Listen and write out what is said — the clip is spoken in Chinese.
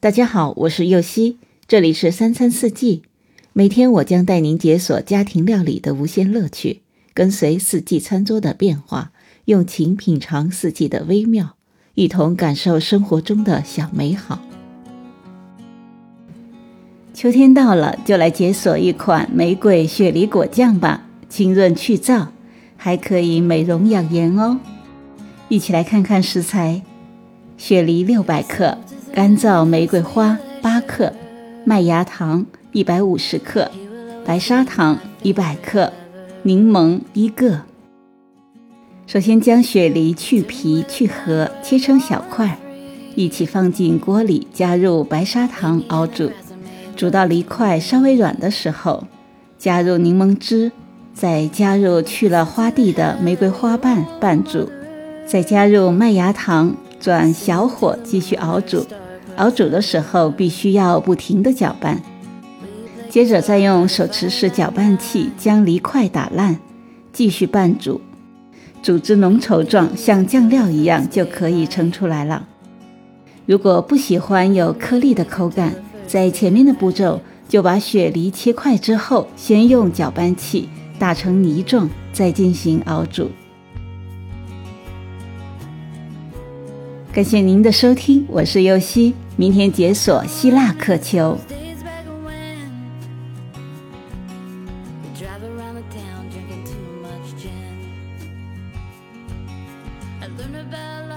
大家好，我是右希，这里是三餐四季。每天我将带您解锁家庭料理的无限乐趣，跟随四季餐桌的变化，用情品尝四季的微妙，一同感受生活中的小美好。秋天到了，就来解锁一款玫瑰雪梨果酱吧，清润去燥，还可以美容养颜哦。一起来看看食材：雪梨六百克。干燥玫瑰花八克，麦芽糖一百五十克，白砂糖一百克，柠檬一个。首先将雪梨去皮去核，切成小块，一起放进锅里，加入白砂糖熬煮，煮到梨块稍微软的时候，加入柠檬汁，再加入去了花蒂的玫瑰花瓣拌煮，再加入麦芽糖，转小火继续熬煮。熬煮的时候必须要不停地搅拌，接着再用手持式搅拌器将梨块打烂，继续拌煮，煮至浓稠状，像酱料一样就可以盛出来了。如果不喜欢有颗粒的口感，在前面的步骤就把雪梨切块之后，先用搅拌器打成泥状，再进行熬煮。感谢您的收听，我是尤西。明天解锁希腊渴求。I learned about